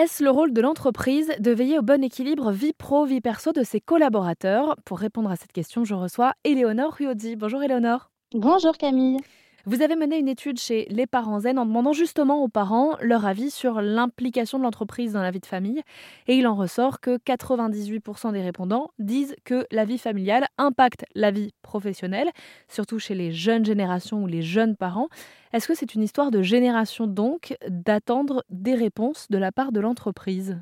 Est-ce le rôle de l'entreprise de veiller au bon équilibre vie pro-vie perso de ses collaborateurs? Pour répondre à cette question, je reçois Éléonore Ruodi. Bonjour Éléonore. Bonjour Camille. Vous avez mené une étude chez Les Parents Zen en demandant justement aux parents leur avis sur l'implication de l'entreprise dans la vie de famille. Et il en ressort que 98% des répondants disent que la vie familiale impacte la vie professionnelle, surtout chez les jeunes générations ou les jeunes parents. Est-ce que c'est une histoire de génération donc d'attendre des réponses de la part de l'entreprise?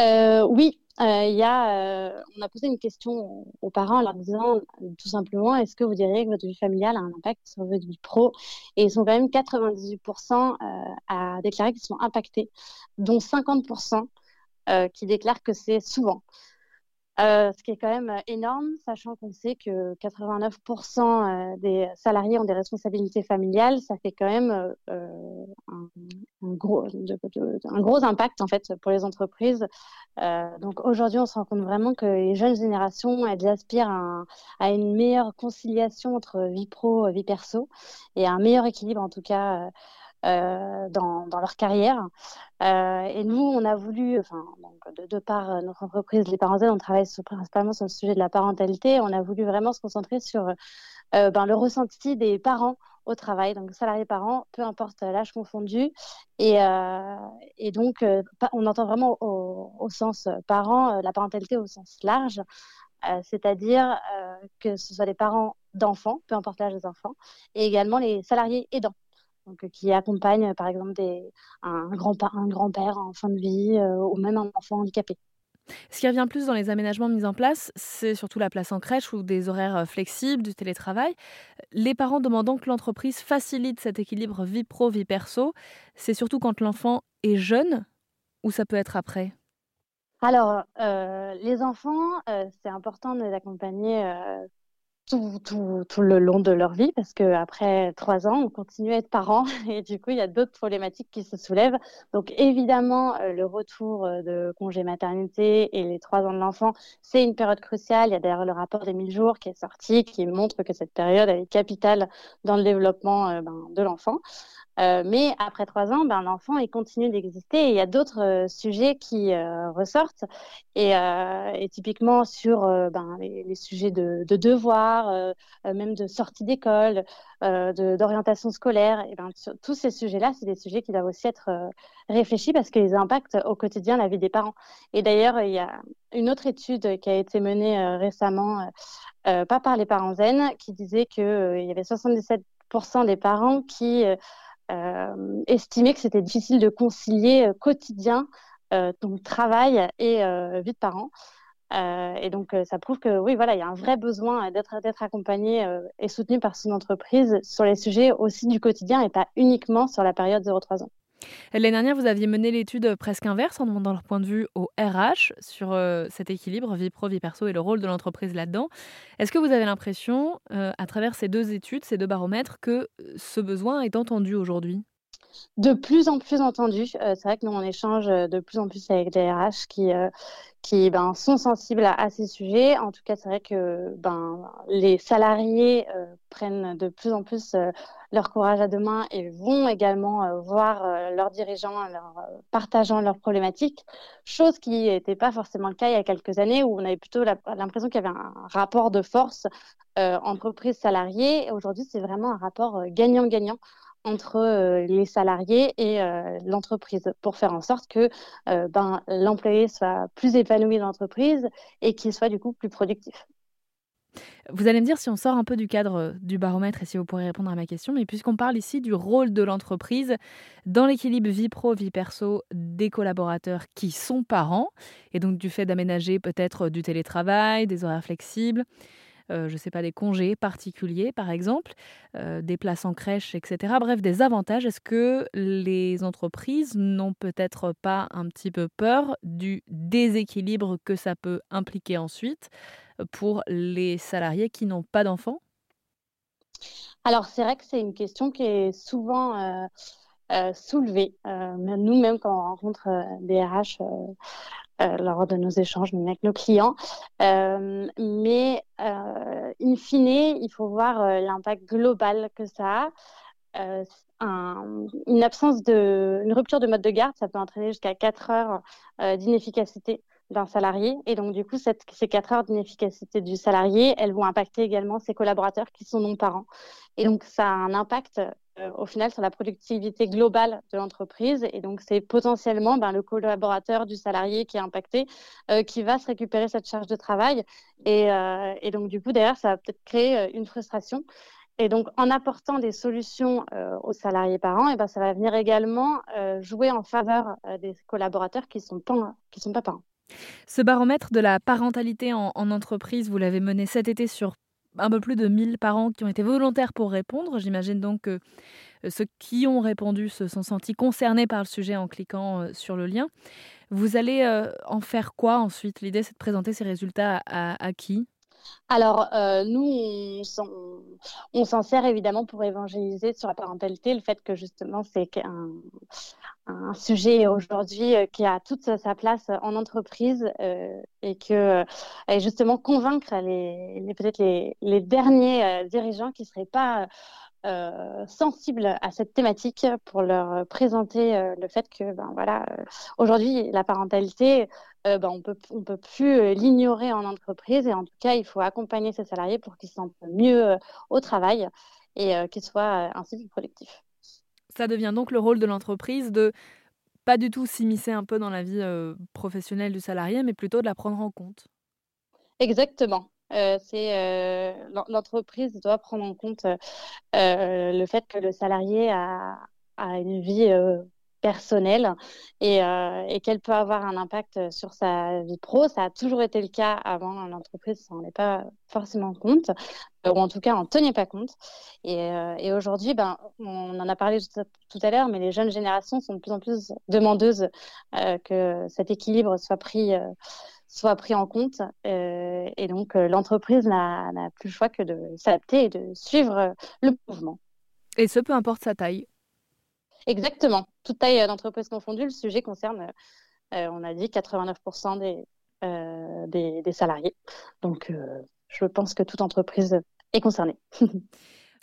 Oui, euh, y a, euh, on a posé une question aux parents en leur disant tout simplement est-ce que vous diriez que votre vie familiale a un impact sur votre vie pro? Et ils sont quand même 98% à déclarer qu'ils sont impactés, dont 50% qui déclarent que c'est souvent. Euh, ce qui est quand même euh, énorme, sachant qu'on sait que 89% euh, des salariés ont des responsabilités familiales, ça fait quand même un, un, gros, impact en fait pour les entreprises. donc aujourd'hui, on se rend compte vraiment que les jeunes générations, elles aspirent à, une meilleure conciliation entre vie pro, vie perso, et un meilleur équilibre en tout cas euh, dans, dans, leur carrière. Euh, et nous, on a voulu, enfin, de, de, par euh, notre entreprise Les Parents on travaille principalement sur le sujet de la parentalité. On a voulu vraiment se concentrer sur euh, ben, le ressenti des parents au travail, donc salariés parents, peu importe l'âge confondu. Et, euh, et donc, on entend vraiment au, au sens parent, la parentalité au sens large, c'est-à-dire que ce soit les parents d'enfants, peu importe l'âge des enfants, et également les salariés aidants donc, euh, qui accompagne par exemple des, un, grand, un grand-père en fin de vie euh, ou même un enfant handicapé. Ce qui revient plus dans les aménagements mis en place, c'est surtout la place en crèche ou des horaires euh, flexibles, du télétravail. Les parents demandant que l'entreprise facilite cet équilibre vie pro-vie perso, c'est surtout quand l'enfant est jeune ou ça peut être après? Alors, euh, les enfants, euh, c'est important de les accompagner tout, tout, le long de leur vie parce qu'après trois ans, on continue à être parents et du coup, il y a d'autres problématiques qui se soulèvent. Donc, évidemment, euh, le retour euh, de congé maternité et les trois ans de l'enfant, c'est une période cruciale. Il y a d'ailleurs le rapport des 1000 jours qui est sorti qui montre que cette période est capitale dans le développement euh, ben, de l'enfant. Euh, mais après trois ans, ben, l'enfant continue d'exister et il y a d'autres euh, sujets qui euh, ressortent. Et, typiquement sur ben, les, sujets de, de devoirs, même de sortie d'école, d'orientation scolaire, et ben, tous ces sujets-là, c'est des sujets qui doivent aussi être réfléchis parce qu'ils impactent au quotidien la vie des parents. Et d'ailleurs, il y a une autre étude qui a été menée récemment, pas par les parents zen, qui disait qu'il y avait 77% des parents qui euh, estimé que c'était difficile de concilier euh, quotidien, euh, donc travail et vie de parents. et donc, ça prouve que oui, voilà, il y a un vrai besoin d'être d'être accompagné et soutenu par son entreprise sur les sujets aussi du quotidien et pas uniquement sur la période 0-3 ans. L'année dernière, vous aviez mené l'étude presque inverse en demandant leur point de vue au RH sur euh, cet équilibre vie pro, vie perso et le rôle de l'entreprise là-dedans. Est-ce que vous avez l'impression, euh, à travers ces deux études, ces deux baromètres, que euh, ce besoin est entendu aujourd'hui? De plus en plus entendu. Euh, c'est vrai que nous, on échange de plus en plus avec des RH qui, qui ben, sont sensibles à, ces sujets. En tout cas, c'est vrai que ben, les salariés euh, prennent de plus en plus euh, leur courage à deux mains et vont également euh, voir leurs dirigeants leur, partageant leurs problématiques, chose qui n'était pas forcément le cas il y a quelques années où on avait plutôt l'impression qu'il y avait un rapport de force entreprise-salarié. Aujourd'hui, c'est vraiment un rapport gagnant-gagnant entre euh, les salariés et euh, l'entreprise pour faire en sorte que euh, ben, l'employé soit plus épanoui dans l'entreprise et qu'il soit du coup plus productif. Vous allez me dire si on sort un peu du cadre du baromètre et si vous pourrez répondre à ma question, mais puisqu'on parle ici du rôle de l'entreprise dans l'équilibre vie pro, vie perso des collaborateurs qui sont parents, et donc du fait d'aménager peut-être du télétravail, des horaires flexibles, euh, je ne sais pas, des congés particuliers, par exemple, euh, des places en crèche, etc. Bref, des avantages. Est-ce que les entreprises n'ont peut-être pas un petit peu peur du déséquilibre que ça peut impliquer ensuite pour les salariés qui n'ont pas d'enfants? Alors, c'est vrai que c'est une question qui est souvent... Euh, soulevée. nous, même quand on rencontre des RH euh, lors de nos échanges, avec nos clients. Euh, mais euh, in fine, il faut voir l'impact global que ça a. une absence de, une rupture de mode de garde, ça peut entraîner jusqu'à 4 heures d'inefficacité d'un salarié. Et donc, du coup, ces 4 heures d'inefficacité du salarié, elles vont impacter également ses collaborateurs qui sont non-parents. Et donc, ça a un impact euh, au final sur la productivité globale de l'entreprise. Et donc, c'est potentiellement ben, le collaborateur du salarié qui est impacté euh, qui va se récupérer cette charge de travail. Et, euh, donc, du coup, derrière, ça va peut-être créer une frustration. Et donc, en apportant des solutions aux salariés parents, et ben, ça va venir également jouer en faveur des collaborateurs qui ne sont, pas, qui sont pas parents. Ce baromètre de la parentalité en, entreprise, vous l'avez mené cet été sur un peu plus de 1000 parents qui ont été volontaires pour répondre. J'imagine donc que euh, ceux qui ont répondu se sont sentis concernés par le sujet en cliquant euh, sur le lien. Vous allez euh, en faire quoi ensuite? L'idée, c'est de présenter ces résultats à qui? Alors, nous, on s'en sert évidemment pour évangéliser sur la parentalité, le fait que justement, c'est un, sujet aujourd'hui euh, qui a toute sa place en entreprise euh, et que justement convaincre les, peut-être les, derniers dirigeants qui ne seraient pas sensibles à cette thématique pour leur présenter le fait que, ben voilà, aujourd'hui, la parentalité, euh, bah, on peut, on peut plus euh, l'ignorer en entreprise et en tout cas, il faut accompagner ses salariés pour qu'ils se sentent mieux euh, au travail et qu'ils soient ainsi plus productifs. Ça devient donc le rôle de l'entreprise de pas du tout s'immiscer un peu dans la vie professionnelle du salarié, mais plutôt de la prendre en compte. Exactement. c'est l'entreprise doit prendre en compte le fait que le salarié a, a une vie personnelle et, euh, et qu'elle peut avoir un impact sur sa vie pro. Ça a toujours été le cas avant l'entreprise, n'en est pas forcément compte, euh, ou en tout cas ne tenait pas compte. Et, euh, et aujourd'hui, ben, on en a parlé tout à l'heure, mais les jeunes générations sont de plus en plus demandeuses que cet équilibre soit pris soit pris en compte. et donc, l'entreprise n'a plus le choix que de s'adapter et de suivre le mouvement. Et ce, peu importe sa taille. Exactement. Toute taille d'entreprise confondue, le sujet concerne, euh, on a dit, 89% euh, des, des, salariés. Donc, euh, je pense que toute entreprise est concernée.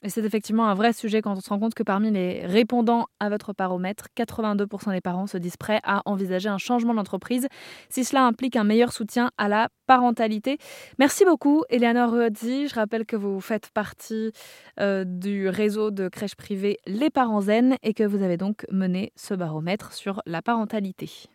Et c'est effectivement un vrai sujet quand on se rend compte que parmi les répondants à votre baromètre, 82% des parents se disent prêts à envisager un changement d'entreprise si cela implique un meilleur soutien à la parentalité. Merci beaucoup, Eleanor Ruodzi. Je rappelle que vous faites partie euh, du réseau de crèches privées Les Parents Zen et que vous avez donc mené ce baromètre sur la parentalité.